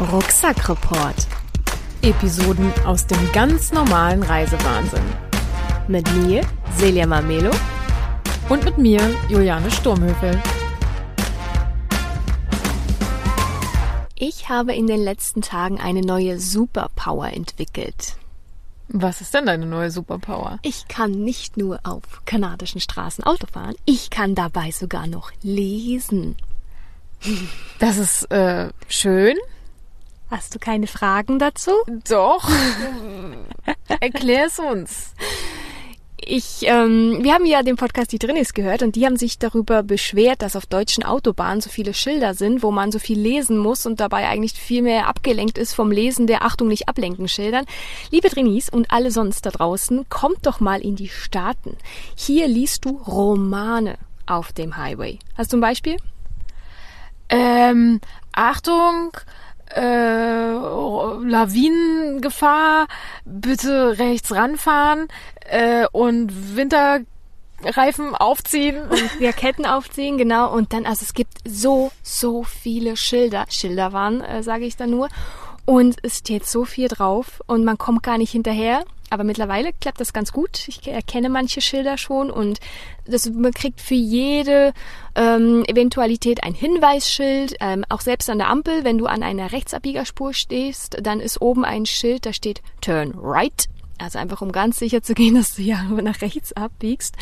Rucksackreport. Episoden aus dem ganz normalen Reisewahnsinn. Mit mir, Celia Mamelo. Und mit mir, Juliane Sturmhöfel. Ich habe in den letzten Tagen eine neue Superpower entwickelt. Was ist denn deine neue Superpower? Ich kann nicht nur auf kanadischen Straßen Auto fahren, ich kann dabei sogar noch lesen. Das ist äh, schön. Hast du keine Fragen dazu? Doch. Erklär es uns. Ich, ähm, wir haben ja den Podcast Die Drinnis gehört und die haben sich darüber beschwert, dass auf deutschen Autobahnen so viele Schilder sind, wo man so viel lesen muss und dabei eigentlich viel mehr abgelenkt ist vom Lesen der Achtung nicht ablenken Schildern. Liebe Drinis und alle sonst da draußen, kommt doch mal in die Staaten. Hier liest du Romane auf dem Highway. Hast du ein Beispiel? Ähm, Achtung, äh, Lawinengefahr, bitte rechts ranfahren äh, und Winterreifen aufziehen. Und wir Ketten aufziehen, genau. Und dann, also es gibt so, so viele Schilder. Schilder waren, äh, sage ich da nur. Und es steht so viel drauf und man kommt gar nicht hinterher. Aber mittlerweile klappt das ganz gut. Ich erkenne manche Schilder schon und das, man kriegt für jede ähm, Eventualität ein Hinweisschild. Ähm, auch selbst an der Ampel, wenn du an einer Rechtsabbiegerspur stehst, dann ist oben ein Schild, da steht Turn Right. Also einfach um ganz sicher zu gehen, dass du ja nach rechts abbiegst.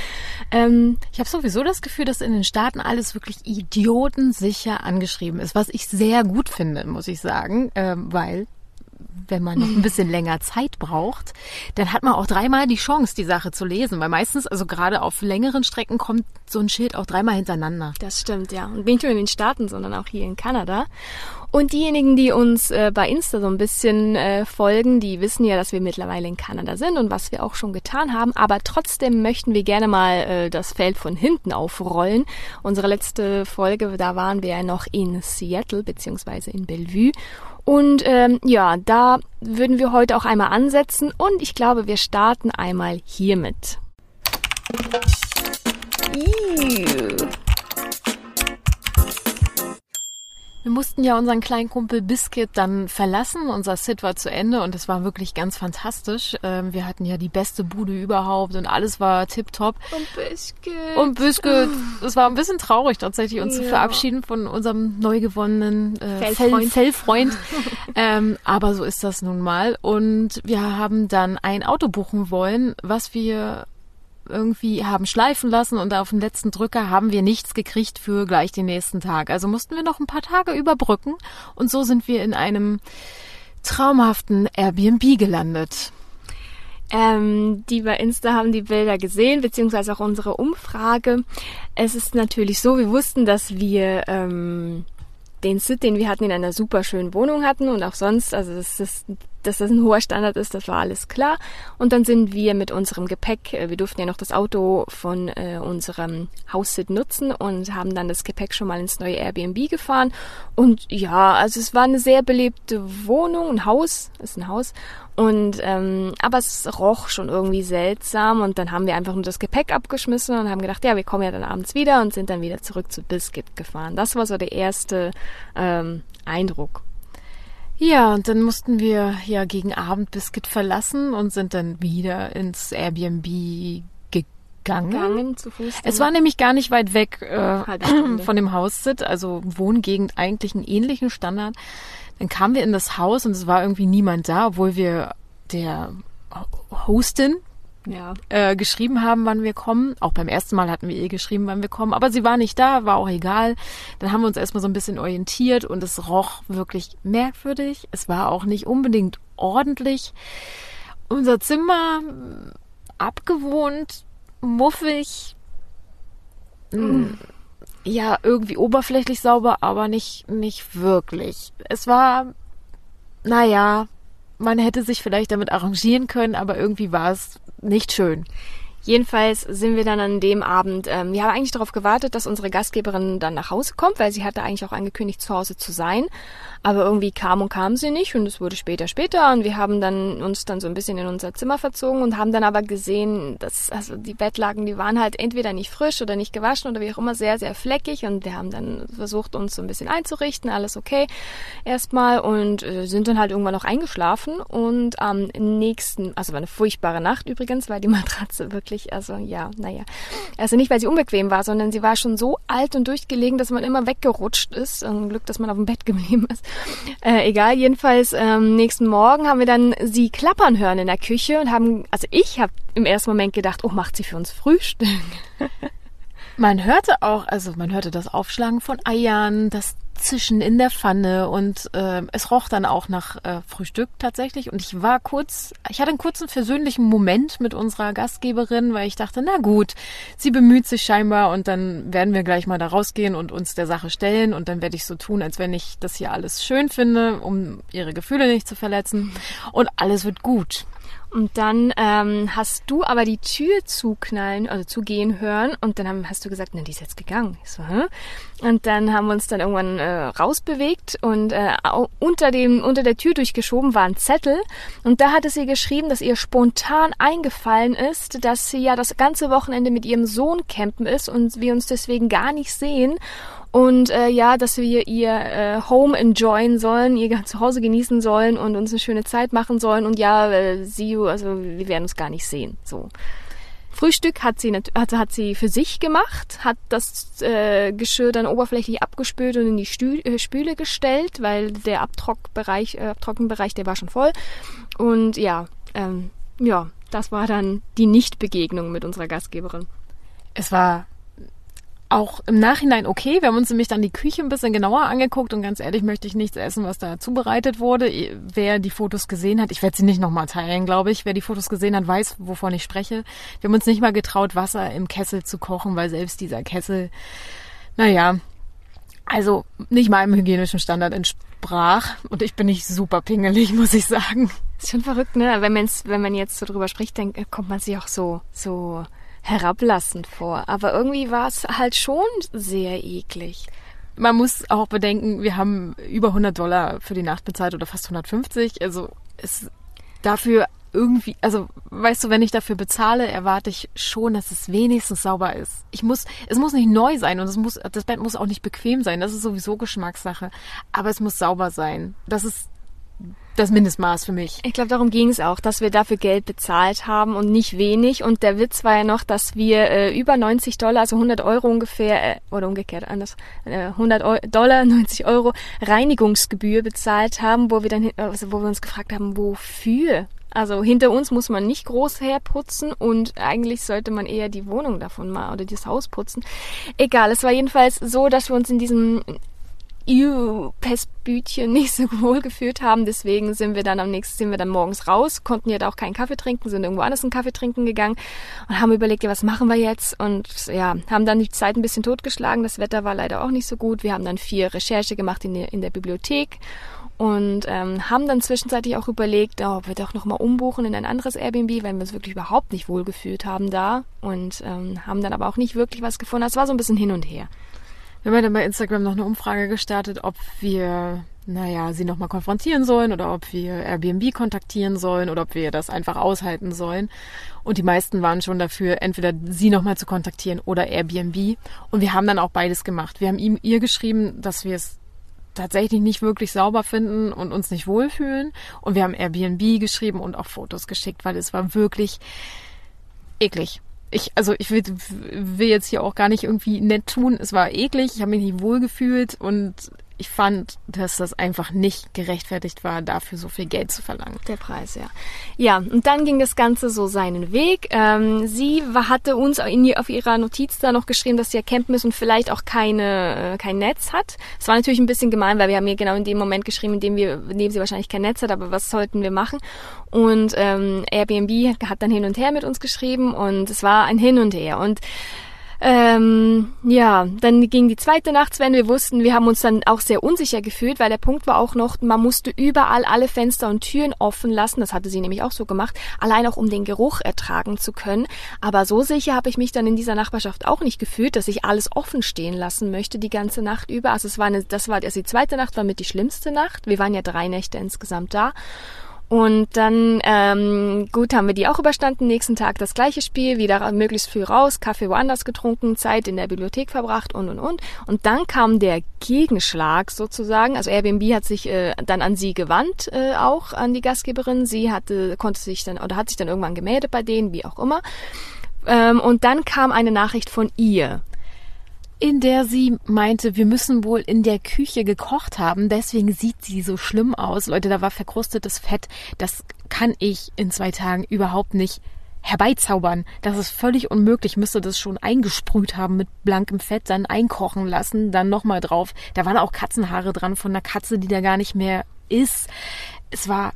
Ähm, ich habe sowieso das Gefühl, dass in den Staaten alles wirklich idiotensicher angeschrieben ist, was ich sehr gut finde, muss ich sagen, ähm, weil wenn man noch ein bisschen länger Zeit braucht, dann hat man auch dreimal die Chance, die Sache zu lesen. Weil meistens, also gerade auf längeren Strecken, kommt so ein Schild auch dreimal hintereinander. Das stimmt, ja. Und nicht nur in den Staaten, sondern auch hier in Kanada. Und diejenigen, die uns äh, bei Insta so ein bisschen äh, folgen, die wissen ja, dass wir mittlerweile in Kanada sind und was wir auch schon getan haben. Aber trotzdem möchten wir gerne mal äh, das Feld von hinten aufrollen. Unsere letzte Folge, da waren wir ja noch in Seattle beziehungsweise in Bellevue. Und ähm, ja, da würden wir heute auch einmal ansetzen und ich glaube, wir starten einmal hiermit. Ew. Wir mussten ja unseren kleinen Kumpel Biscuit dann verlassen. Unser Sit war zu Ende und es war wirklich ganz fantastisch. Ähm, wir hatten ja die beste Bude überhaupt und alles war tipptopp. Und Biscuit. Und Biscuit. Es war ein bisschen traurig tatsächlich, uns ja. zu verabschieden von unserem neu gewonnenen äh, Fellfreund. Fellfreund. ähm, aber so ist das nun mal. Und wir haben dann ein Auto buchen wollen, was wir irgendwie haben schleifen lassen und auf den letzten Drücker haben wir nichts gekriegt für gleich den nächsten Tag. Also mussten wir noch ein paar Tage überbrücken und so sind wir in einem traumhaften Airbnb gelandet. Ähm, die bei Insta haben die Bilder gesehen, beziehungsweise auch unsere Umfrage. Es ist natürlich so, wir wussten, dass wir ähm, den Sit, den wir hatten, in einer super schönen Wohnung hatten und auch sonst, also das ist dass das ein hoher Standard ist, das war alles klar. Und dann sind wir mit unserem Gepäck, äh, wir durften ja noch das Auto von äh, unserem Haussit nutzen und haben dann das Gepäck schon mal ins neue Airbnb gefahren. Und ja, also es war eine sehr belebte Wohnung, ein Haus, ist ein Haus. Und ähm, aber es roch schon irgendwie seltsam und dann haben wir einfach nur das Gepäck abgeschmissen und haben gedacht, ja, wir kommen ja dann abends wieder und sind dann wieder zurück zu Biscuit gefahren. Das war so der erste ähm, Eindruck. Ja, und dann mussten wir ja gegen Abend Biscuit verlassen und sind dann wieder ins Airbnb gegangen. Es war nämlich gar nicht weit weg äh, von dem Haussit, also Wohngegend eigentlich einen ähnlichen Standard. Dann kamen wir in das Haus und es war irgendwie niemand da, obwohl wir der Hostin, ja. äh, geschrieben haben, wann wir kommen. Auch beim ersten Mal hatten wir ihr geschrieben, wann wir kommen. Aber sie war nicht da, war auch egal. Dann haben wir uns erstmal so ein bisschen orientiert und es roch wirklich merkwürdig. Es war auch nicht unbedingt ordentlich. Unser Zimmer abgewohnt, muffig. Mhm. Ja, irgendwie oberflächlich sauber, aber nicht, nicht wirklich. Es war, naja, man hätte sich vielleicht damit arrangieren können, aber irgendwie war es nicht schön. Jedenfalls sind wir dann an dem Abend, ähm, wir haben eigentlich darauf gewartet, dass unsere Gastgeberin dann nach Hause kommt, weil sie hatte eigentlich auch angekündigt, zu Hause zu sein. Aber irgendwie kam und kam sie nicht und es wurde später, später und wir haben dann uns dann so ein bisschen in unser Zimmer verzogen und haben dann aber gesehen, dass also die Bettlaken, die waren halt entweder nicht frisch oder nicht gewaschen oder wie auch immer sehr, sehr fleckig und wir haben dann versucht, uns so ein bisschen einzurichten, alles okay erstmal und äh, sind dann halt irgendwann noch eingeschlafen und am nächsten, also war eine furchtbare Nacht übrigens, weil die Matratze wirklich, also ja, naja, also nicht, weil sie unbequem war, sondern sie war schon so alt und durchgelegen, dass man immer weggerutscht ist. Ein Glück, dass man auf dem Bett geblieben ist. Äh, egal, jedenfalls ähm, nächsten Morgen haben wir dann sie klappern hören in der Küche und haben, also ich habe im ersten Moment gedacht, oh, macht sie für uns Frühstück. Man hörte auch, also man hörte das Aufschlagen von Eiern, das Zischen in der Pfanne und äh, es roch dann auch nach äh, Frühstück tatsächlich. Und ich war kurz, ich hatte einen kurzen versöhnlichen Moment mit unserer Gastgeberin, weil ich dachte, na gut, sie bemüht sich scheinbar und dann werden wir gleich mal da rausgehen und uns der Sache stellen und dann werde ich so tun, als wenn ich das hier alles schön finde, um ihre Gefühle nicht zu verletzen und alles wird gut. Und dann ähm, hast du aber die Tür zuknallen, also zugehen hören und dann haben, hast du gesagt, na, die ist jetzt gegangen. Ich so, Hä? Und dann haben wir uns dann irgendwann äh, rausbewegt und äh, unter, dem, unter der Tür durchgeschoben war ein Zettel und da hatte sie geschrieben, dass ihr spontan eingefallen ist, dass sie ja das ganze Wochenende mit ihrem Sohn campen ist und wir uns deswegen gar nicht sehen und äh, ja, dass wir ihr äh, Home enjoyen sollen, ihr Zuhause genießen sollen und uns eine schöne Zeit machen sollen und ja, äh, sie, also wir werden uns gar nicht sehen. So. Frühstück hat sie, hat, hat sie für sich gemacht, hat das äh, Geschirr dann oberflächlich abgespült und in die Stü äh, Spüle gestellt, weil der Abtrockbereich, äh, Abtrockenbereich, der war schon voll. Und ja, ähm, ja, das war dann die Nichtbegegnung mit unserer Gastgeberin. Es war auch im Nachhinein okay. Wir haben uns nämlich dann die Küche ein bisschen genauer angeguckt und ganz ehrlich möchte ich nichts essen, was da zubereitet wurde. Wer die Fotos gesehen hat, ich werde sie nicht nochmal teilen, glaube ich. Wer die Fotos gesehen hat, weiß, wovon ich spreche. Wir haben uns nicht mal getraut, Wasser im Kessel zu kochen, weil selbst dieser Kessel, naja, also nicht meinem hygienischen Standard entsprach. Und ich bin nicht super pingelig, muss ich sagen. Ist schon verrückt, ne? Wenn, wenn man jetzt so drüber spricht, dann kommt man sich auch so, so herablassend vor. Aber irgendwie war es halt schon sehr eklig. Man muss auch bedenken, wir haben über 100 Dollar für die Nacht bezahlt oder fast 150. Also es dafür irgendwie, also weißt du, wenn ich dafür bezahle, erwarte ich schon, dass es wenigstens sauber ist. Ich muss, es muss nicht neu sein und es muss, das Bett muss auch nicht bequem sein. Das ist sowieso Geschmackssache. Aber es muss sauber sein. Das ist das Mindestmaß für mich. Ich glaube, darum ging es auch, dass wir dafür Geld bezahlt haben und nicht wenig. Und der Witz war ja noch, dass wir äh, über 90 Dollar, also 100 Euro ungefähr, äh, oder umgekehrt anders, äh, 100 Euro, Dollar, 90 Euro Reinigungsgebühr bezahlt haben, wo wir dann, also wo wir uns gefragt haben, wofür? Also hinter uns muss man nicht groß herputzen und eigentlich sollte man eher die Wohnung davon mal oder das Haus putzen. Egal, es war jedenfalls so, dass wir uns in diesem Pestbütchen nicht so wohl gefühlt haben. Deswegen sind wir dann am nächsten, sind wir dann morgens raus, konnten ja da auch keinen Kaffee trinken, sind irgendwo anders einen Kaffee trinken gegangen und haben überlegt, ja, was machen wir jetzt? Und ja, haben dann die Zeit ein bisschen totgeschlagen. Das Wetter war leider auch nicht so gut. Wir haben dann viel Recherche gemacht in der, in der Bibliothek und ähm, haben dann zwischenzeitlich auch überlegt, oh, ob wir doch nochmal umbuchen in ein anderes Airbnb, weil wir uns wirklich überhaupt nicht wohl gefühlt haben da und ähm, haben dann aber auch nicht wirklich was gefunden. Es war so ein bisschen hin und her. Wir haben ja dann bei Instagram noch eine Umfrage gestartet, ob wir, naja, sie nochmal konfrontieren sollen oder ob wir Airbnb kontaktieren sollen oder ob wir das einfach aushalten sollen. Und die meisten waren schon dafür, entweder sie nochmal zu kontaktieren oder Airbnb. Und wir haben dann auch beides gemacht. Wir haben ihm, ihr geschrieben, dass wir es tatsächlich nicht wirklich sauber finden und uns nicht wohlfühlen. Und wir haben Airbnb geschrieben und auch Fotos geschickt, weil es war wirklich eklig ich, also ich will, will jetzt hier auch gar nicht irgendwie nett tun. Es war eklig, ich habe mich nicht wohl gefühlt und ich fand, dass das einfach nicht gerechtfertigt war, dafür so viel Geld zu verlangen. Der Preis, ja. Ja, und dann ging das Ganze so seinen Weg. Ähm, sie hatte uns in, auf ihrer Notiz da noch geschrieben, dass sie ja campen ist und vielleicht auch keine, äh, kein Netz hat. Es war natürlich ein bisschen gemein, weil wir haben ihr genau in dem Moment geschrieben, in dem, wir, in dem sie wahrscheinlich kein Netz hat, aber was sollten wir machen? Und ähm, Airbnb hat dann hin und her mit uns geschrieben und es war ein Hin und Her. Und Ähm, ja, dann ging die zweite Nacht, wenn wir wussten, wir haben uns dann auch sehr unsicher gefühlt, weil der Punkt war auch noch, man musste überall alle Fenster und Türen offen lassen. Das hatte sie nämlich auch so gemacht, allein auch um den Geruch ertragen zu können. Aber so sicher habe ich mich dann in dieser Nachbarschaft auch nicht gefühlt, dass ich alles offen stehen lassen möchte die ganze Nacht über. Also es war eine, das war also die zweite Nacht war mit die schlimmste Nacht. Wir waren ja drei Nächte insgesamt da. Und dann, ähm, gut, haben wir die auch überstanden. Nächsten Tag das gleiche Spiel, wieder möglichst früh raus, Kaffee woanders getrunken, Zeit in der Bibliothek verbracht und und und. Und dann kam der Gegenschlag sozusagen. Also Airbnb hat sich äh, dann an sie gewandt, äh, auch an die Gastgeberin. Sie hatte, konnte sich dann oder hat sich dann irgendwann gemeldet bei denen, wie auch immer. Ähm, und dann kam eine Nachricht von ihr in der sie meinte, wir müssen wohl in der Küche gekocht haben, deswegen sieht sie so schlimm aus. Leute, da war verkrustetes Fett. Das kann ich in zwei Tagen überhaupt nicht herbeizaubern. Das ist völlig unmöglich. Ich müsste das schon eingesprüht haben mit blankem Fett, dann einkochen lassen, dann nochmal drauf. Da waren auch Katzenhaare dran von einer Katze, die da gar nicht mehr ist. Es war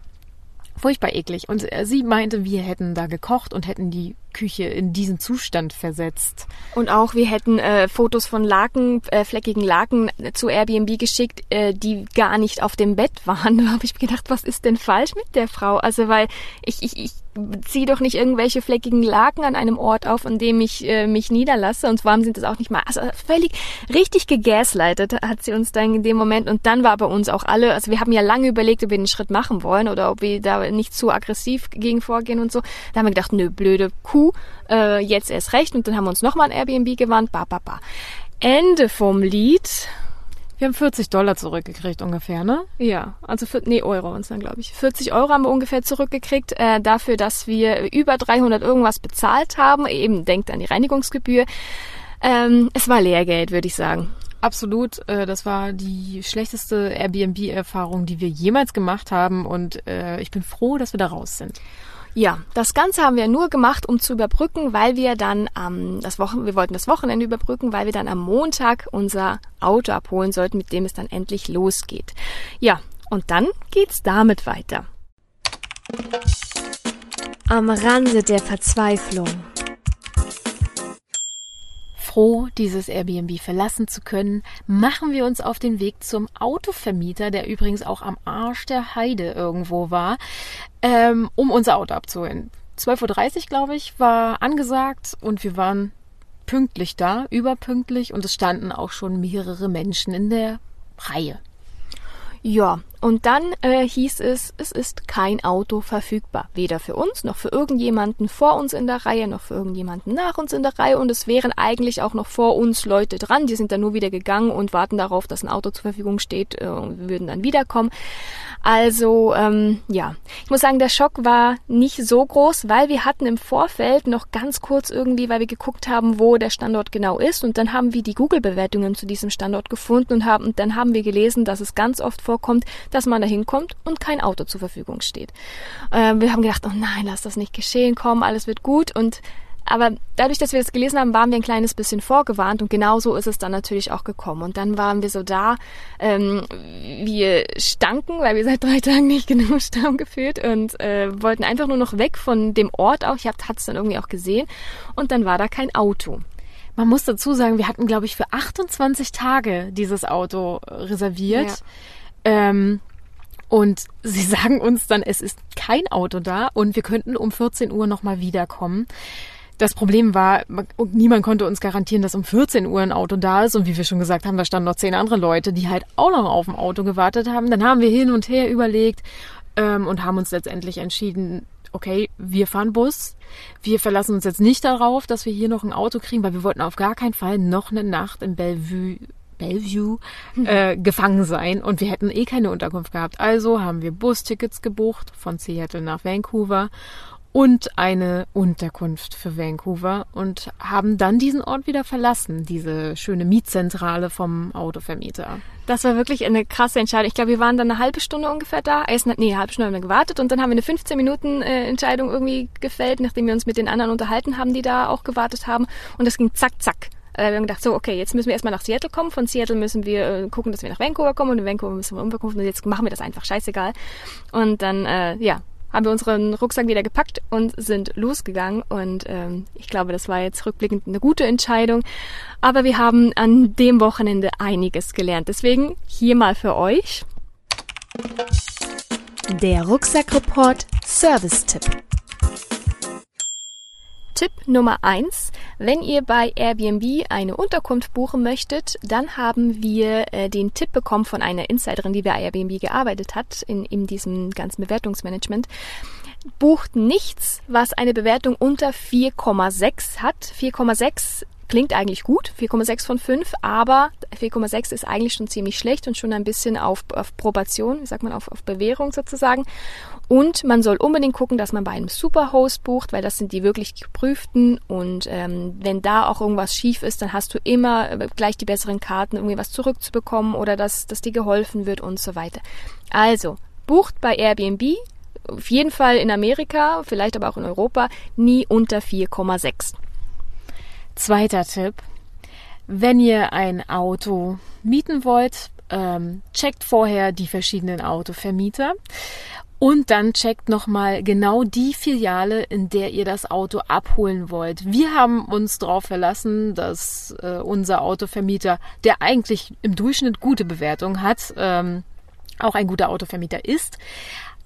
furchtbar eklig. Und sie meinte, wir hätten da gekocht und hätten die Küche in diesen Zustand versetzt. Und auch wir hätten äh, Fotos von Laken, äh, fleckigen Laken zu Airbnb geschickt, äh, die gar nicht auf dem Bett waren. Da habe ich gedacht, was ist denn falsch mit der Frau? Also weil ich, ich, ich ziehe doch nicht irgendwelche fleckigen Laken an einem Ort auf, an dem ich äh, mich niederlasse. Und warum sind das auch nicht mal. Also völlig richtig gegaslightet hat sie uns dann in dem Moment. Und dann war bei uns auch alle, also wir haben ja lange überlegt, ob wir den Schritt machen wollen oder ob wir da nicht zu aggressiv gegen vorgehen und so. Da haben wir gedacht, nö, blöde Kuh, äh, jetzt erst recht. Und dann haben wir uns nochmal an Airbnb gewandt. Ba, ba, ba. Ende vom Lied wir haben 40 Dollar zurückgekriegt ungefähr, ne? Ja, also für, nee, Euro uns dann, glaube ich. 40 Euro haben wir ungefähr zurückgekriegt äh, dafür, dass wir über 300 irgendwas bezahlt haben. Eben denkt an die Reinigungsgebühr. Ähm, es war Lehrgeld, würde ich sagen. Absolut, äh, das war die schlechteste Airbnb-Erfahrung, die wir jemals gemacht haben und äh, ich bin froh, dass wir da raus sind. Ja, das Ganze haben wir nur gemacht, um zu überbrücken, weil wir dann am, das Wochen, wir wollten das Wochenende überbrücken, weil wir dann am Montag unser Auto abholen sollten, mit dem es dann endlich losgeht. Ja, und dann geht's damit weiter. Am Rande der Verzweiflung froh, dieses Airbnb verlassen zu können, machen wir uns auf den Weg zum Autovermieter, der übrigens auch am Arsch der Heide irgendwo war, ähm, um unser Auto abzuholen. 12.30 Uhr, glaube ich, war angesagt und wir waren pünktlich da, überpünktlich und es standen auch schon mehrere Menschen in der Reihe. Ja, und dann äh, hieß es, es ist kein Auto verfügbar. Weder für uns, noch für irgendjemanden vor uns in der Reihe, noch für irgendjemanden nach uns in der Reihe. Und es wären eigentlich auch noch vor uns Leute dran. Die sind dann nur wieder gegangen und warten darauf, dass ein Auto zur Verfügung steht äh, und würden dann wiederkommen. Also ähm, ja, ich muss sagen, der Schock war nicht so groß, weil wir hatten im Vorfeld noch ganz kurz irgendwie, weil wir geguckt haben, wo der Standort genau ist und dann haben wir die Google-Bewertungen zu diesem Standort gefunden und haben dann haben wir gelesen, dass es ganz oft vorkommt, dass man da hinkommt und kein Auto zur Verfügung steht. Äh, wir haben gedacht, oh nein, lass das nicht geschehen, komm, alles wird gut und aber dadurch, dass wir das gelesen haben, waren wir ein kleines bisschen vorgewarnt und genauso ist es dann natürlich auch gekommen. Und dann waren wir so da, ähm, wir stanken, weil wir seit drei Tagen nicht genug Stamm gefühlt und äh, wollten einfach nur noch weg von dem Ort auch. Ich hatte es dann irgendwie auch gesehen und dann war da kein Auto. Man muss dazu sagen, wir hatten, glaube ich, für 28 Tage dieses Auto reserviert. Ja. Ähm, und sie sagen uns dann, es ist kein Auto da und wir könnten um 14 Uhr nochmal wiederkommen. Das Problem war, niemand konnte uns garantieren, dass um 14 Uhr ein Auto da ist. Und wie wir schon gesagt haben, da standen noch zehn andere Leute, die halt auch noch auf dem Auto gewartet haben. Dann haben wir hin und her überlegt ähm, und haben uns letztendlich entschieden, okay, wir fahren Bus. Wir verlassen uns jetzt nicht darauf, dass wir hier noch ein Auto kriegen, weil wir wollten auf gar keinen Fall noch eine Nacht in Bellevue Bellevue äh, gefangen sein und wir hätten eh keine Unterkunft gehabt. Also haben wir Bustickets gebucht von Seattle nach Vancouver und eine Unterkunft für Vancouver und haben dann diesen Ort wieder verlassen, diese schöne Mietzentrale vom Autovermieter. Das war wirklich eine krasse Entscheidung. Ich glaube, wir waren dann eine halbe Stunde ungefähr da. Nee, eine halbe Stunde haben wir gewartet und dann haben wir eine 15 Minuten äh, Entscheidung irgendwie gefällt, nachdem wir uns mit den anderen unterhalten haben, die da auch gewartet haben. Und das ging zack, zack. Äh, wir haben gedacht, so, okay, jetzt müssen wir erstmal nach Seattle kommen. Von Seattle müssen wir äh, gucken, dass wir nach Vancouver kommen und in Vancouver müssen wir umverkaufen. Und jetzt machen wir das einfach, scheißegal. Und dann, äh, ja, haben wir unseren Rucksack wieder gepackt und sind losgegangen. Und ähm, ich glaube, das war jetzt rückblickend eine gute Entscheidung. Aber wir haben an dem Wochenende einiges gelernt. Deswegen hier mal für euch. Der Rucksackreport Service-Tipp. Tipp Nummer eins: Wenn ihr bei Airbnb eine Unterkunft buchen möchtet, dann haben wir äh, den Tipp bekommen von einer Insiderin, die bei Airbnb gearbeitet hat, in, in diesem ganzen Bewertungsmanagement. Bucht nichts, was eine Bewertung unter 4,6 hat. 4,6 klingt eigentlich gut, 4,6 von 5, aber 4,6 ist eigentlich schon ziemlich schlecht und schon ein bisschen auf, auf Probation, wie sagt man, auf, auf Bewährung sozusagen. Und man soll unbedingt gucken, dass man bei einem Superhost bucht, weil das sind die wirklich geprüften. Und ähm, wenn da auch irgendwas schief ist, dann hast du immer äh, gleich die besseren Karten, irgendwie was zurückzubekommen oder dass, dass dir geholfen wird und so weiter. Also, bucht bei Airbnb, auf jeden Fall in Amerika, vielleicht aber auch in Europa, nie unter 4,6. Zweiter Tipp. Wenn ihr ein Auto mieten wollt, ähm, checkt vorher die verschiedenen Autovermieter und dann checkt nochmal genau die Filiale, in der ihr das Auto abholen wollt. Wir haben uns darauf verlassen, dass äh, unser Autovermieter, der eigentlich im Durchschnitt gute Bewertung hat, ähm, auch ein guter Autovermieter ist.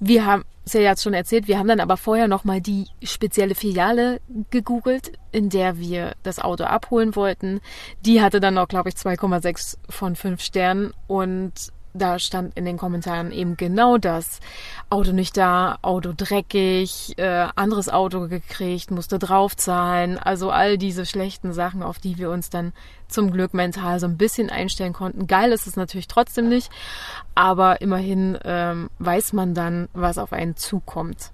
Wir haben es ja jetzt schon erzählt, wir haben dann aber vorher nochmal die spezielle Filiale gegoogelt, in der wir das Auto abholen wollten. Die hatte dann noch, glaube ich, 2,6 von 5 Sternen und da stand in den Kommentaren eben genau das. Auto nicht da, Auto dreckig, äh, anderes Auto gekriegt, musste draufzahlen. Also all diese schlechten Sachen, auf die wir uns dann zum Glück mental so ein bisschen einstellen konnten. Geil ist es natürlich trotzdem nicht, aber immerhin ähm, weiß man dann, was auf einen zukommt.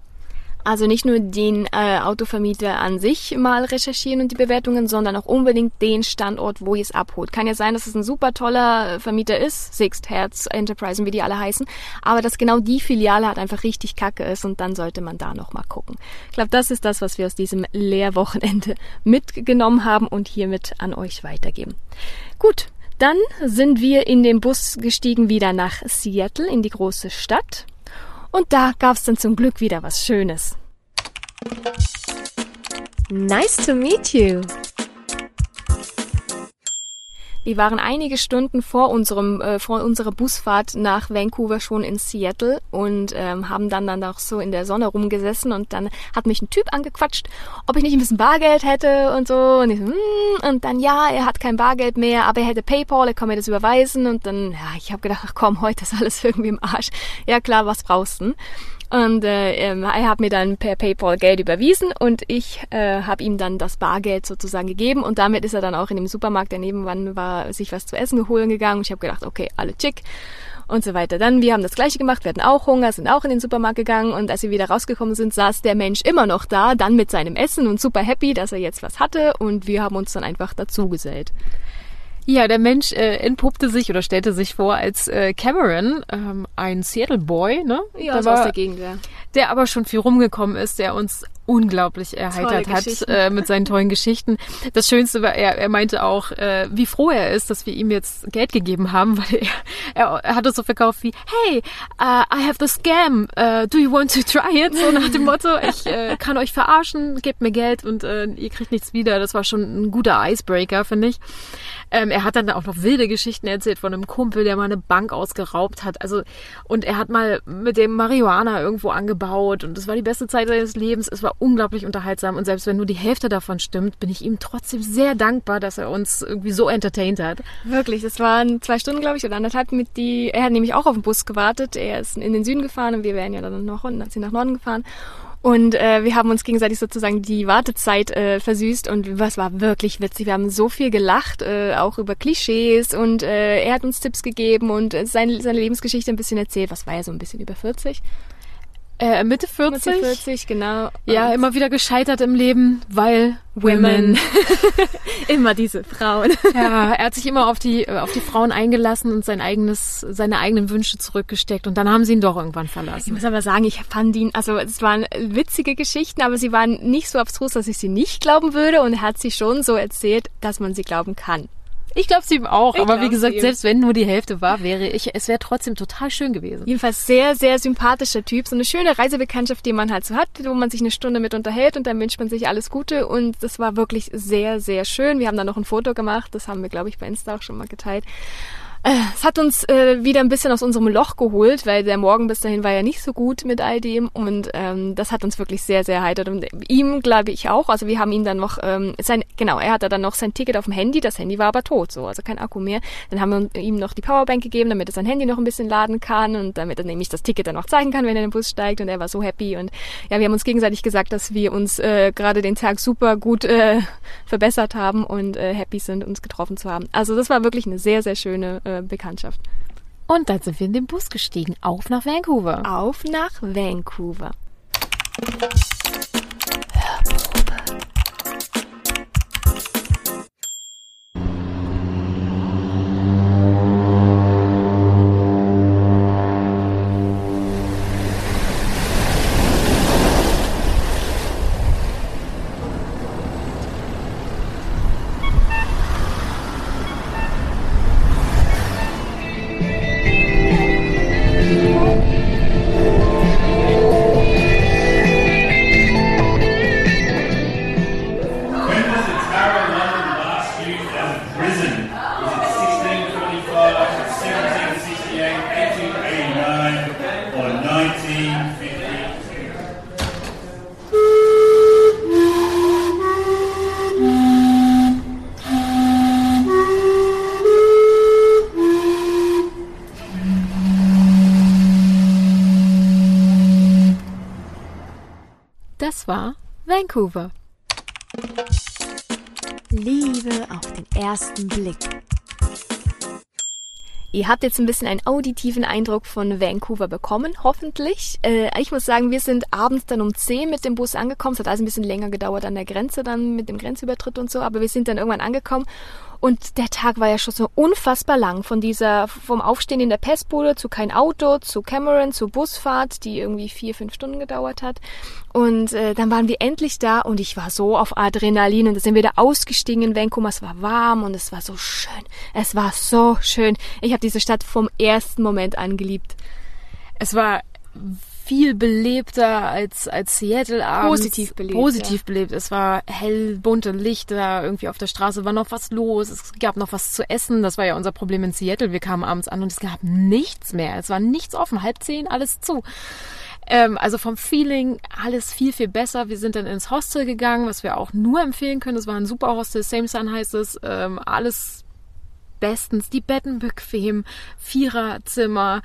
Also nicht nur den äh, Autovermieter an sich mal recherchieren und die Bewertungen, sondern auch unbedingt den Standort, wo ihr es abholt. Kann ja sein, dass es ein super toller Vermieter ist, Sixt, Herz, Enterprise wie die alle heißen, aber dass genau die Filiale hat einfach richtig kacke ist und dann sollte man da nochmal gucken. Ich glaube, das ist das, was wir aus diesem Lehrwochenende mitgenommen haben und hiermit an euch weitergeben. Gut, dann sind wir in den Bus gestiegen wieder nach Seattle in die große Stadt. Und da gab's dann zum Glück wieder was Schönes. Nice to meet you. Wir waren einige Stunden vor unserem äh, vor unserer Busfahrt nach Vancouver schon in Seattle und ähm, haben dann dann auch so in der Sonne rumgesessen und dann hat mich ein Typ angequatscht, ob ich nicht ein bisschen Bargeld hätte und so und ich so, mm, und dann ja, er hat kein Bargeld mehr, aber er hätte PayPal, er kann mir das überweisen und dann ja, ich habe gedacht, ach komm, heute ist alles irgendwie im Arsch. Ja klar, was brauchst du? Und äh, ähm, er hat mir dann per PayPal Geld überwiesen und ich äh, habe ihm dann das Bargeld sozusagen gegeben und damit ist er dann auch in dem Supermarkt, der nebenan war, sich was zu essen holen gegangen und ich habe gedacht, okay, alle chick und so weiter. Dann, wir haben das gleiche gemacht, wir hatten auch Hunger, sind auch in den Supermarkt gegangen und als wir wieder rausgekommen sind, saß der Mensch immer noch da, dann mit seinem Essen und super happy, dass er jetzt was hatte und wir haben uns dann einfach dazu gesellt. Ja, der Mensch äh, entpuppte sich oder stellte sich vor als äh, Cameron, ähm, ein Seattle Boy, ne? Ja, also aus der Gegend, ja. Der aber schon viel rumgekommen ist, der uns unglaublich erheitert hat äh, mit seinen tollen Geschichten. Das Schönste war, er, er meinte auch, äh, wie froh er ist, dass wir ihm jetzt Geld gegeben haben, weil er, er hat es so verkauft wie, hey, uh, I have the scam, uh, do you want to try it? So nach dem Motto, ich äh, kann euch verarschen, gebt mir Geld und äh, ihr kriegt nichts wieder. Das war schon ein guter Icebreaker, finde ich. Ähm, er hat dann auch noch wilde Geschichten erzählt von einem Kumpel, der mal eine Bank ausgeraubt hat. Also, und er hat mal mit dem Marihuana irgendwo angebaut und es war die beste Zeit seines Lebens. Es war unglaublich unterhaltsam und selbst wenn nur die Hälfte davon stimmt, bin ich ihm trotzdem sehr dankbar, dass er uns irgendwie so entertained hat. Wirklich, das waren zwei Stunden, glaube ich, oder anderthalb mit die, er hat nämlich auch auf den Bus gewartet. Er ist in den Süden gefahren und wir wären ja dann noch unten, sind nach Norden gefahren. Und äh, wir haben uns gegenseitig sozusagen die Wartezeit äh, versüßt und was war wirklich witzig. Wir haben so viel gelacht, äh, auch über Klischees und äh, er hat uns Tipps gegeben und äh, seine, seine Lebensgeschichte ein bisschen erzählt. Was war er so ein bisschen über 40? Äh, Mitte 40. Mitte 40, genau. Ja, immer wieder gescheitert im Leben, weil Women. immer diese Frauen. ja, er hat sich immer auf die, auf die Frauen eingelassen und sein eigenes, seine eigenen Wünsche zurückgesteckt und dann haben sie ihn doch irgendwann verlassen. Ich muss aber sagen, ich fand ihn, also es waren witzige Geschichten, aber sie waren nicht so abstrus, dass ich sie nicht glauben würde und er hat sie schon so erzählt, dass man sie glauben kann Ich glaube es ihm auch, ich aber wie gesagt, selbst wenn nur die Hälfte war, wäre ich, es wäre trotzdem total schön gewesen. Jedenfalls sehr, sehr sympathischer Typ. So eine schöne Reisebekanntschaft, die man halt so hat, wo man sich eine Stunde mit unterhält und dann wünscht man sich alles Gute. Und das war wirklich sehr, sehr schön. Wir haben dann noch ein Foto gemacht, das haben wir, glaube ich, bei Insta auch schon mal geteilt. Es hat uns äh, wieder ein bisschen aus unserem Loch geholt, weil der Morgen bis dahin war ja nicht so gut mit all dem und ähm, das hat uns wirklich sehr, sehr heitert und ihm glaube ich auch. Also wir haben ihn dann noch, ähm, sein, genau, er hatte dann noch sein Ticket auf dem Handy, das Handy war aber tot, so, also kein Akku mehr. Dann haben wir ihm noch die Powerbank gegeben, damit er sein Handy noch ein bisschen laden kann und damit er nämlich das Ticket dann auch zeigen kann, wenn er in den Bus steigt und er war so happy und ja, wir haben uns gegenseitig gesagt, dass wir uns äh, gerade den Tag super gut äh, verbessert haben und äh, happy sind, uns getroffen zu haben. Also das war wirklich eine sehr, sehr schöne äh, Bekanntschaft. Und dann sind wir in den Bus gestiegen. Auf nach Vancouver. Auf nach Vancouver. Vancouver. Liebe auf den ersten Blick. Ihr habt jetzt ein bisschen einen auditiven Eindruck von Vancouver bekommen, hoffentlich. Äh, ich muss sagen, wir sind abends dann um 10 mit dem Bus angekommen. Es hat also ein bisschen länger gedauert an der Grenze dann mit dem Grenzübertritt und so, aber wir sind dann irgendwann angekommen und der Tag war ja schon so unfassbar lang. Von dieser, vom Aufstehen in der Pestbude zu kein Auto, zu Cameron, zu Busfahrt, die irgendwie vier, fünf Stunden gedauert hat. Und äh, dann waren wir endlich da und ich war so auf Adrenalin und sind wir da ausgestiegen in Vancouver. Es war warm und es war so schön. Es war so schön. Ich habe diese Stadt vom ersten Moment an geliebt. Es war viel belebter als, als Seattle abends. Positiv belebt. Positiv ja. belebt. Es war hell, bunte Lichter, irgendwie auf der Straße war noch was los, es gab noch was zu essen. Das war ja unser Problem in Seattle. Wir kamen abends an und es gab nichts mehr. Es war nichts offen, halb zehn, alles zu. Ähm, also vom Feeling alles viel, viel besser. Wir sind dann ins Hostel gegangen, was wir auch nur empfehlen können. Es war ein super Hostel, Same Sun heißt es. Ähm, alles bestens, die Betten bequem, Viererzimmer,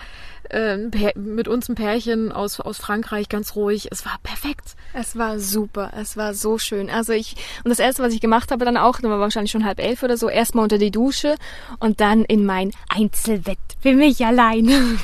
äh, mit uns ein Pärchen aus, aus Frankreich, ganz ruhig. Es war perfekt. Es war super, es war so schön. Also ich, und das erste, was ich gemacht habe dann auch, das war wahrscheinlich schon halb elf oder so, erstmal unter die Dusche und dann in mein Einzelbett für mich allein.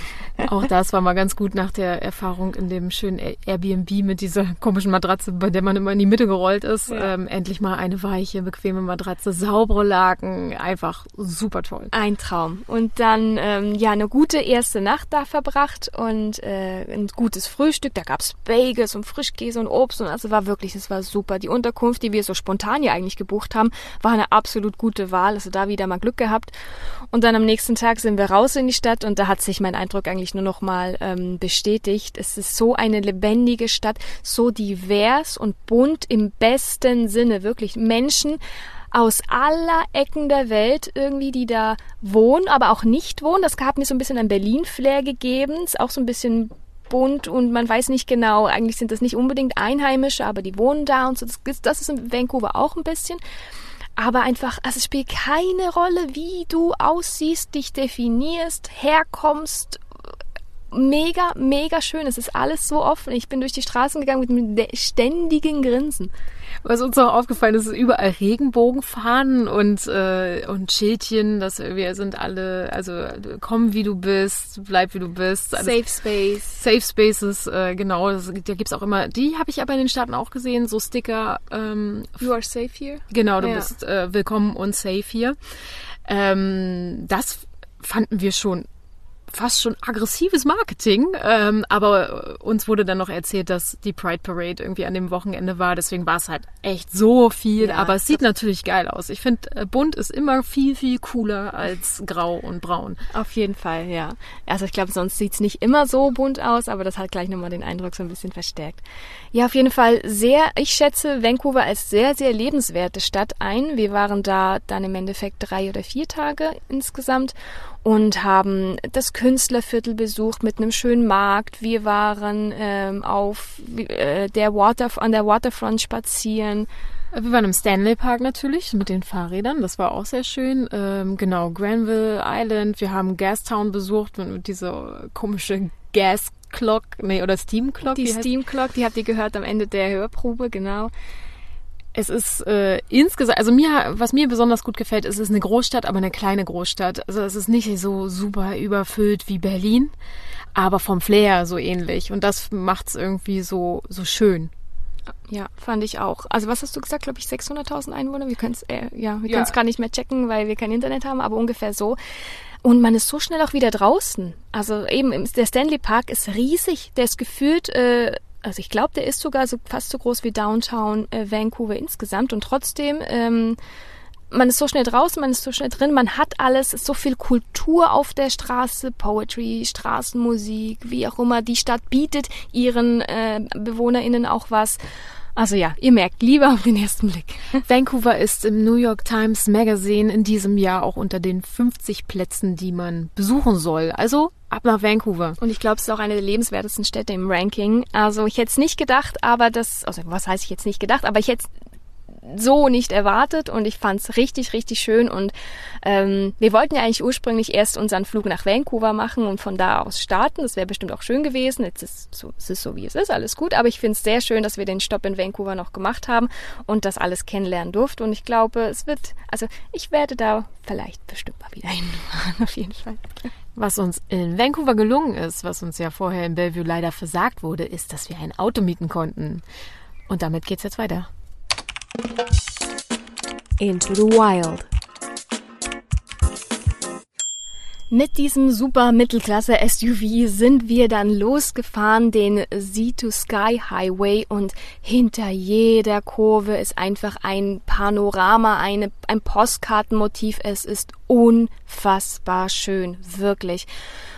Auch das war mal ganz gut nach der Erfahrung in dem schönen Airbnb mit dieser komischen Matratze, bei der man immer in die Mitte gerollt ist. Ja. Ähm, endlich mal eine weiche, bequeme Matratze, saubere Laken, einfach super toll. Ein Traum. Und dann ähm, ja eine gute erste Nacht da verbracht und äh, ein gutes Frühstück. Da gab's Bagels und Frischkäse und Obst und also war wirklich, es war super. Die Unterkunft, die wir so spontan ja eigentlich gebucht haben, war eine absolut gute Wahl. Also da wieder mal Glück gehabt. Und dann am nächsten Tag sind wir raus in die Stadt und da hat sich mein Eindruck eigentlich nur noch mal ähm, bestätigt. Es ist so eine lebendige Stadt, so divers und bunt im besten Sinne. Wirklich Menschen aus aller Ecken der Welt irgendwie, die da wohnen, aber auch nicht wohnen. Das hat mir so ein bisschen ein Berlin-Flair gegeben. Ist auch so ein bisschen bunt und man weiß nicht genau, eigentlich sind das nicht unbedingt Einheimische, aber die wohnen da und so. Das, das ist in Vancouver auch ein bisschen aber einfach, also es spielt keine Rolle, wie du aussiehst, dich definierst, herkommst. Mega, mega schön. Es ist alles so offen. Ich bin durch die Straßen gegangen mit einem ständigen Grinsen. Was uns auch aufgefallen ist, ist überall Regenbogenfahnen und, äh, und Schildchen, dass wir sind alle, also komm wie du bist, bleib wie du bist. Alles, Safe Space. Safe Spaces, äh, genau. Das, da gibt's auch immer, die habe ich aber in den Staaten auch gesehen, so Sticker. Ähm, you are safe here. Genau, du ja. bist äh, willkommen und safe hier. Ähm, das fanden wir schon fast schon aggressives Marketing. Ähm, aber uns wurde dann noch erzählt, dass die Pride Parade irgendwie an dem Wochenende war. Deswegen war es halt echt so viel. Ja, aber es sieht natürlich geil aus. Ich finde, äh, bunt ist immer viel, viel cooler als grau und braun. Auf jeden Fall, ja. Also ich glaube, sonst sieht's nicht immer so bunt aus, aber das hat gleich nochmal den Eindruck so ein bisschen verstärkt. Ja, auf jeden Fall sehr, ich schätze Vancouver als sehr, sehr lebenswerte Stadt ein. Wir waren da dann im Endeffekt drei oder vier Tage insgesamt und haben das Künstlerviertel besucht mit einem schönen Markt. Wir waren ähm, auf äh, der Water, an der Waterfront spazieren. Wir waren im Stanley Park natürlich mit den Fahrrädern, das war auch sehr schön. Ähm, genau, Granville Island. Wir haben Gastown besucht mit dieser komische Gas Clock, nee, oder Steam Clock. Die, die Steam Clock, die habt ihr gehört am Ende der Hörprobe, genau. Es ist äh, insgesamt, also mir, was mir besonders gut gefällt, ist, es ist eine Großstadt, aber eine kleine Großstadt. Also es ist nicht so super überfüllt wie Berlin, aber vom Flair so ähnlich. Und das macht es irgendwie so, so schön. Ja, fand ich auch. Also was hast du gesagt, glaube ich, 600.000 Einwohner? Wir können es äh, ja, wir ja. können es gar nicht mehr checken, weil wir kein Internet haben, aber ungefähr so. Und man ist so schnell auch wieder draußen. Also eben, der Stanley Park ist riesig. Der ist gefühlt äh, also ich glaube, der ist sogar so fast so groß wie Downtown äh, Vancouver insgesamt und trotzdem ähm, man ist so schnell draußen, man ist so schnell drin, man hat alles, ist so viel Kultur auf der Straße, Poetry, Straßenmusik, wie auch immer. Die Stadt bietet ihren äh, BewohnerInnen auch was. Also ja, ihr merkt, lieber auf den ersten Blick. Vancouver ist im New York Times Magazine in diesem Jahr auch unter den 50 Plätzen, die man besuchen soll. Also ab nach Vancouver. Und ich glaube, es ist auch eine der lebenswertesten Städte im Ranking. Also ich hätte es nicht gedacht, aber das, also was heißt ich jetzt nicht gedacht, aber ich hätte so nicht erwartet und ich fand es richtig, richtig schön. Und ähm, wir wollten ja eigentlich ursprünglich erst unseren Flug nach Vancouver machen und von da aus starten. Das wäre bestimmt auch schön gewesen. Jetzt ist so, es ist so, wie es ist, alles gut. Aber ich finde es sehr schön, dass wir den Stopp in Vancouver noch gemacht haben und das alles kennenlernen durften. Und ich glaube, es wird, also ich werde da vielleicht bestimmt mal wieder hinfahren, auf jeden Fall. Was uns in Vancouver gelungen ist, was uns ja vorher in Bellevue leider versagt wurde, ist, dass wir ein Auto mieten konnten. Und damit geht's jetzt weiter. Into the Wild. Mit diesem super Mittelklasse SUV sind wir dann losgefahren, den Sea to Sky Highway und hinter jeder Kurve ist einfach ein Panorama, eine, ein Postkartenmotiv. Es ist unfassbar schön, wirklich.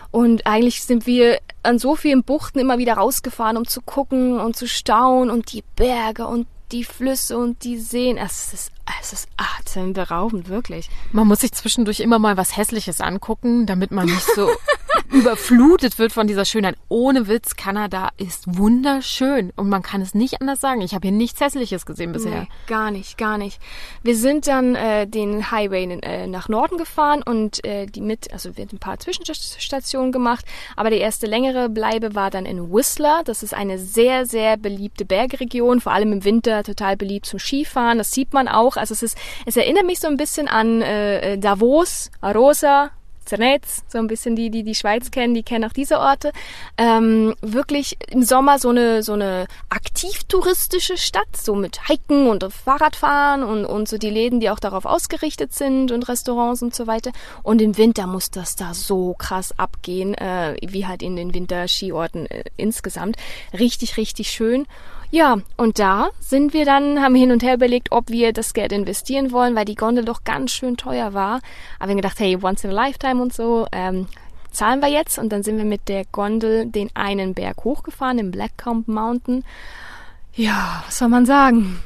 Und eigentlich sind wir an so vielen Buchten immer wieder rausgefahren, um zu gucken und zu staunen und die Berge und die Flüsse und die Seen. Es ist, es ist atemberaubend, wirklich. Man muss sich zwischendurch immer mal was Hässliches angucken, damit man nicht so überflutet wird von dieser Schönheit. Ohne Witz, Kanada ist wunderschön und man kann es nicht anders sagen. Ich habe hier nichts Hässliches gesehen bisher. Nee, gar nicht, gar nicht. Wir sind dann äh, den Highway äh, nach Norden gefahren und äh, die mit, also wir haben ein paar Zwischenstationen gemacht, aber die erste längere Bleibe war dann in Whistler. Das ist eine sehr, sehr beliebte Bergregion, vor allem im Winter total beliebt zum Skifahren. Das sieht man auch. Also es ist, es erinnert mich so ein bisschen an äh, Davos, Arosa, Zernetz, so ein bisschen die, die die Schweiz kennen, die kennen auch diese Orte. Ähm, wirklich im Sommer so eine so eine aktiv touristische Stadt, so mit Hiken und Fahrradfahren und und so die Läden, die auch darauf ausgerichtet sind und Restaurants und so weiter. Und im Winter muss das da so krass abgehen, äh, wie halt in den Winterskiorten äh, insgesamt. Richtig, richtig schön. Ja, und da sind wir dann, haben hin und her überlegt, ob wir das Geld investieren wollen, weil die Gondel doch ganz schön teuer war. Aber wir haben gedacht, hey, once in a lifetime und so, ähm, zahlen wir jetzt. Und dann sind wir mit der Gondel den einen Berg hochgefahren, im Blackcomb Mountain. Ja, was soll man sagen?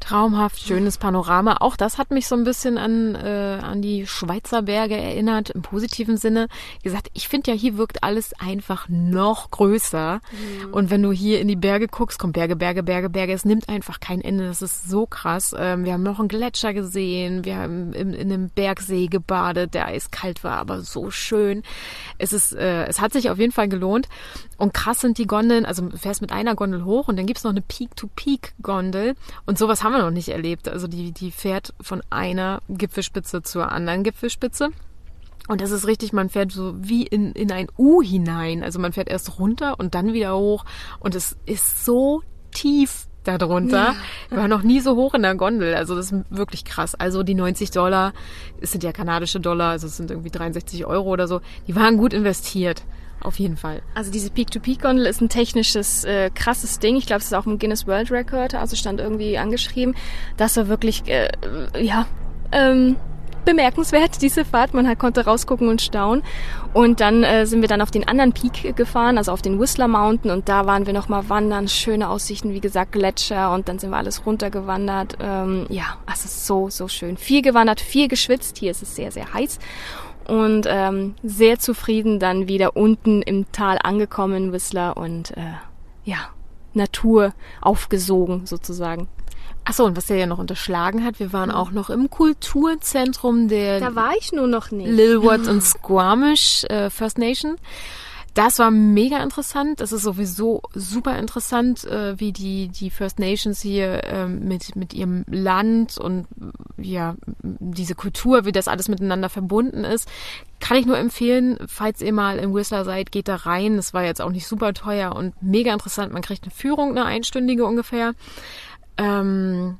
Traumhaft, schönes Panorama. Auch das hat mich so ein bisschen an, äh, an die Schweizer Berge erinnert, im positiven Sinne. Wie gesagt, ich finde ja, hier wirkt alles einfach noch größer. Mhm. Und wenn du hier in die Berge guckst, kommt Berge, Berge, Berge, Berge. Es nimmt einfach kein Ende. Das ist so krass. Ähm, wir haben noch einen Gletscher gesehen. Wir haben in, in einem Bergsee gebadet, der eiskalt war, aber so schön. Es ist, äh, es hat sich auf jeden Fall gelohnt. Und krass sind die Gondeln. Also du fährst mit einer Gondel hoch und dann gibt's noch eine Peak-to-Peak-Gondel. Und sowas haben wir noch nicht erlebt. Also die, die fährt von einer Gipfelspitze zur anderen Gipfelspitze. Und das ist richtig, man fährt so wie in, in ein U hinein. Also man fährt erst runter und dann wieder hoch. Und es ist so tief darunter. Ja. Wir waren noch nie so hoch in der Gondel. Also das ist wirklich krass. Also die 90 Dollar, es sind ja kanadische Dollar, also es sind irgendwie 63 Euro oder so. Die waren gut investiert. Auf jeden Fall. Also diese Peak-to-Peak-Gondel ist ein technisches, äh, krasses Ding. Ich glaube, es ist auch im Guinness World Record, also stand irgendwie angeschrieben. Das war wirklich, äh, ja, ähm, bemerkenswert, diese Fahrt. Man konnte rausgucken und staunen. Und dann äh, sind wir dann auf den anderen Peak gefahren, also auf den Whistler Mountain. Und da waren wir nochmal wandern. Schöne Aussichten, wie gesagt, Gletscher. Und dann sind wir alles runtergewandert. Ähm, ja, es ist so, so schön. Viel gewandert, viel geschwitzt. Hier ist es sehr, sehr heiß. Und ähm, sehr zufrieden dann wieder unten im Tal angekommen in Whistler. Und äh, ja, Natur aufgesogen sozusagen. Achso, und was er ja noch unterschlagen hat, wir waren mhm. auch noch im Kulturzentrum der Da war ich nur noch nicht. Lilward und Squamish äh, First Nation. Das war mega interessant. Das ist sowieso super interessant, äh, wie die, die First Nations hier äh, mit, mit ihrem Land und ja, diese Kultur, wie das alles miteinander verbunden ist. Kann ich nur empfehlen, falls ihr mal in Whistler seid, geht da rein. Das war jetzt auch nicht super teuer und mega interessant. Man kriegt eine Führung, eine einstündige ungefähr. Ähm,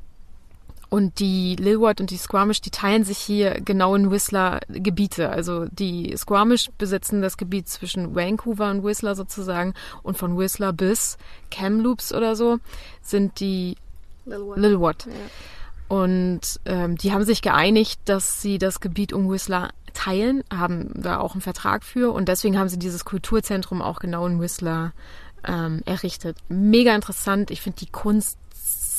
und die Lilward und die Squamish, die teilen sich hier genau in Whistler Gebiete. Also die Squamish besitzen das Gebiet zwischen Vancouver und Whistler sozusagen und von Whistler bis Kamloops oder so sind die. Lilward. Ja. Und ähm, die haben sich geeinigt, dass sie das Gebiet um Whistler teilen, haben da auch einen Vertrag für und deswegen haben sie dieses Kulturzentrum auch genau in Whistler ähm, errichtet. Mega interessant. Ich finde die Kunst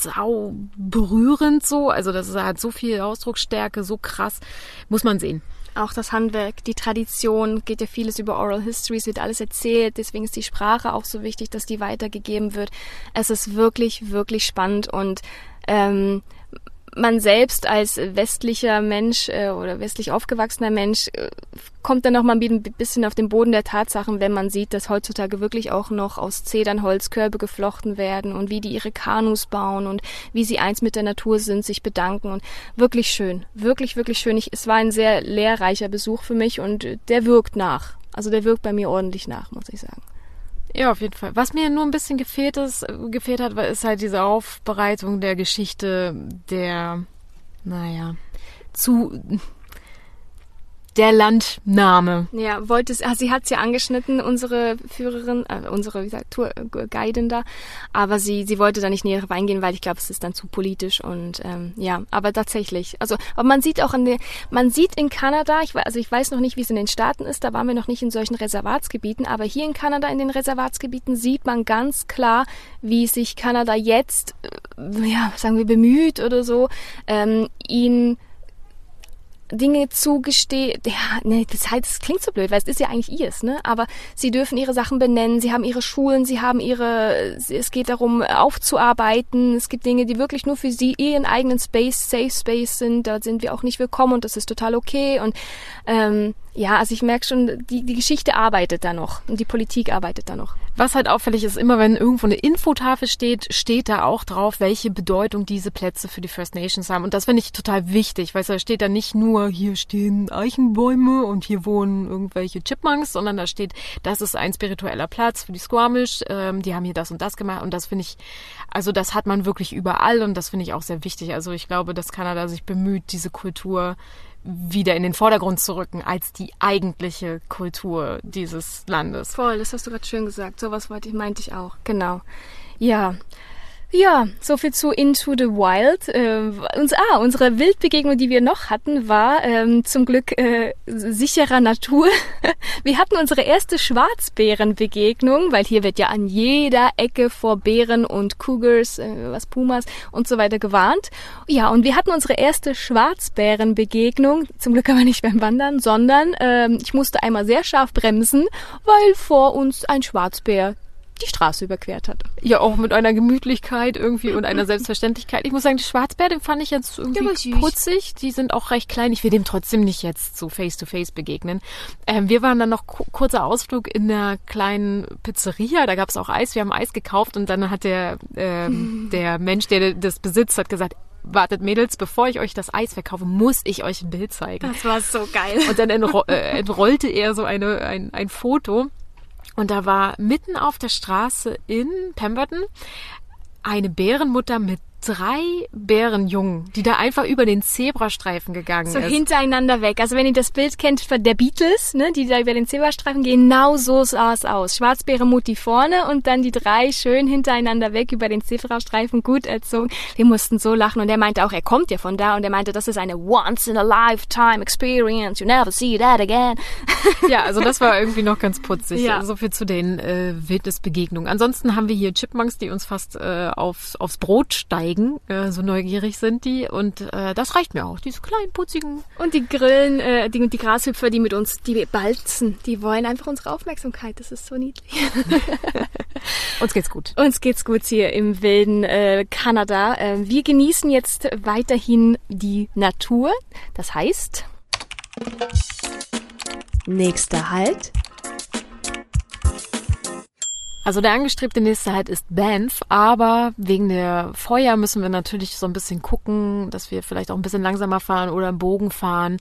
sau berührend so. Also das hat so viel Ausdrucksstärke, so krass. Muss man sehen. Auch das Handwerk, die Tradition, geht ja vieles über Oral Histories, wird alles erzählt. Deswegen ist die Sprache auch so wichtig, dass die weitergegeben wird. Es ist wirklich, wirklich spannend und ähm, man selbst als westlicher Mensch äh, oder westlich aufgewachsener Mensch äh, kommt dann noch mal ein bisschen auf den Boden der Tatsachen, wenn man sieht, dass heutzutage wirklich auch noch aus Zedernholz Körbe geflochten werden und wie die ihre Kanus bauen und wie sie eins mit der Natur sind, sich bedanken und wirklich schön, wirklich, wirklich schön. Ich, es war ein sehr lehrreicher Besuch für mich und der wirkt nach. Also der wirkt bei mir ordentlich nach, muss ich sagen. Ja, auf jeden Fall. Was mir nur ein bisschen gefehlt ist, gefehlt hat, ist halt diese Aufbereitung der Geschichte der, naja, zu der Landname. Ja, wollte es, sie hat es ja angeschnitten, unsere Führerin, äh, unsere, wie gesagt, Tourguidin da, aber sie, sie wollte da nicht näher reingehen, weil ich glaube, es ist dann zu politisch und ähm, ja, aber tatsächlich, also, aber man sieht auch in der, man sieht in Kanada, ich, also ich weiß noch nicht, wie es in den Staaten ist, da waren wir noch nicht in solchen Reservatsgebieten, aber hier in Kanada in den Reservatsgebieten sieht man ganz klar, wie sich Kanada jetzt, äh, ja, sagen wir bemüht oder so, ähm, ihn Dinge zugesteht, ja, ne, das, heißt, das klingt so blöd, weil es ist ja eigentlich ihrs, ne? Aber sie dürfen ihre Sachen benennen, sie haben ihre Schulen, sie haben ihre, es geht darum aufzuarbeiten, es gibt Dinge, die wirklich nur für sie ihren eigenen Space, Safe Space sind, da sind wir auch nicht willkommen und das ist total okay. Und ähm, ja, also ich merke schon, die, die Geschichte arbeitet da noch und die Politik arbeitet da noch. Was halt auffällig ist, immer wenn irgendwo eine Infotafel steht, steht da auch drauf, welche Bedeutung diese Plätze für die First Nations haben. Und das finde ich total wichtig, weil da steht da nicht nur, hier stehen Eichenbäume und hier wohnen irgendwelche Chipmunks, sondern da steht, das ist ein spiritueller Platz für die Squamish, ähm, die haben hier das und das gemacht. Und das finde ich, also das hat man wirklich überall und das finde ich auch sehr wichtig. Also ich glaube, dass Kanada sich bemüht, diese Kultur wieder in den Vordergrund zu rücken als die eigentliche Kultur dieses Landes. Voll, das hast du gerade schön gesagt. Sowas wollte ich, meinte ich auch. Genau. Ja, ja, so viel zu Into the Wild. Äh, uns, ah, unsere Wildbegegnung, die wir noch hatten, war ähm, zum Glück äh, sicherer Natur. wir hatten unsere erste Schwarzbärenbegegnung, weil hier wird ja an jeder Ecke vor Bären und Cougars, äh, was Pumas und so weiter gewarnt. Ja, und wir hatten unsere erste Schwarzbärenbegegnung, zum Glück aber nicht beim Wandern, sondern ähm, ich musste einmal sehr scharf bremsen, weil vor uns ein Schwarzbär die Straße überquert hat. Ja, auch mit einer Gemütlichkeit irgendwie und einer Selbstverständlichkeit. Ich muss sagen, die Schwarzbär, den fand ich jetzt irgendwie putzig. Die sind auch recht klein. Ich will dem trotzdem nicht jetzt so face-to-face -face begegnen. Ähm, wir waren dann noch kurzer Ausflug in einer kleinen Pizzeria. Da gab es auch Eis. Wir haben Eis gekauft und dann hat der, ähm, der Mensch, der das besitzt, hat gesagt, wartet Mädels, bevor ich euch das Eis verkaufe, muss ich euch ein Bild zeigen. Das war so geil. Und dann äh, entrollte er so eine, ein, ein Foto und da war mitten auf der Straße in Pemberton eine Bärenmutter mit drei Bärenjungen, die da einfach über den Zebrastreifen gegangen so ist. So hintereinander weg. Also wenn ihr das Bild kennt von der Beatles, ne, die da über den Zebrastreifen gehen, genau so sah es aus. Schwarzbärenmutti vorne und dann die drei schön hintereinander weg über den Zebrastreifen, gut erzogen. Wir mussten so lachen und er meinte auch, er kommt ja von da und er meinte, das ist eine once in a lifetime experience, you never see that again. Ja, also das war irgendwie noch ganz putzig. Ja. So viel zu den äh, Wildnisbegegnungen. Ansonsten haben wir hier Chipmunks, die uns fast äh, aufs, aufs Brot steigen zeigen. Äh, so neugierig sind die und äh, das reicht mir auch. Diese kleinen putzigen. Und die Grillen, äh, die, die Grashüpfer, die mit uns, die balzen, die wollen einfach unsere Aufmerksamkeit. Das ist so niedlich. uns geht's gut. Uns geht's gut hier im wilden äh, Kanada. Äh, wir genießen jetzt weiterhin die Natur. Das heißt. Nächster Halt also der angestrebte nächste Halt ist Banff, aber wegen der Feuer müssen wir natürlich so ein bisschen gucken, dass wir vielleicht auch ein bisschen langsamer fahren oder im Bogen fahren.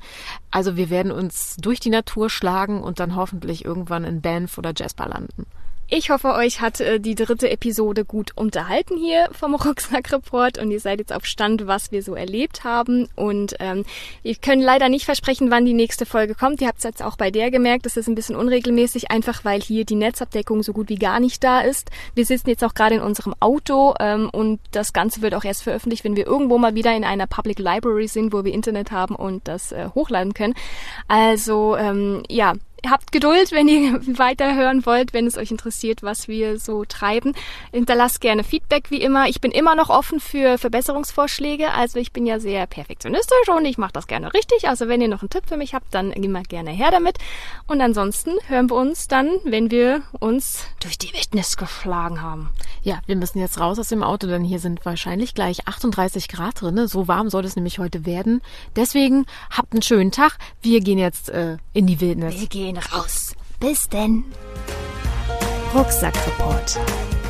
Also wir werden uns durch die Natur schlagen und dann hoffentlich irgendwann in Banff oder Jasper landen. Ich hoffe, euch hat äh, die dritte Episode gut unterhalten hier vom Rucksack-Report und ihr seid jetzt auf Stand, was wir so erlebt haben. Und ähm, wir können leider nicht versprechen, wann die nächste Folge kommt. Ihr habt es jetzt auch bei der gemerkt, das ist ein bisschen unregelmäßig, einfach weil hier die Netzabdeckung so gut wie gar nicht da ist. Wir sitzen jetzt auch gerade in unserem Auto ähm, und das Ganze wird auch erst veröffentlicht, wenn wir irgendwo mal wieder in einer Public Library sind, wo wir Internet haben und das äh, hochladen können. Also ähm, ja, habt Geduld, wenn ihr weiterhören wollt, wenn es euch interessiert, was wir so treiben. Hinterlasst gerne Feedback wie immer. Ich bin immer noch offen für Verbesserungsvorschläge. Also ich bin ja sehr perfektionistisch und ich mache das gerne richtig. Also wenn ihr noch einen Tipp für mich habt, dann immer gerne her damit. Und ansonsten hören wir uns dann, wenn wir uns durch die Wildnis geschlagen haben. Ja, wir müssen jetzt raus aus dem Auto, denn hier sind wahrscheinlich gleich 38 Grad drin. So warm soll es nämlich heute werden. Deswegen habt einen schönen Tag. Wir gehen jetzt äh, in die Wildnis. Gehen raus. Bis denn. Rucksackreport.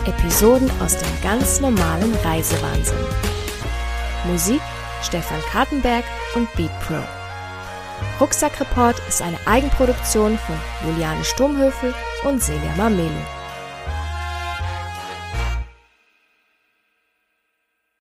Episoden aus dem ganz normalen Reisewahnsinn. Musik Stefan Kartenberg und Beat Pro. Rucksackreport ist eine Eigenproduktion von Juliane Sturmhöfel und Celia Mamelo.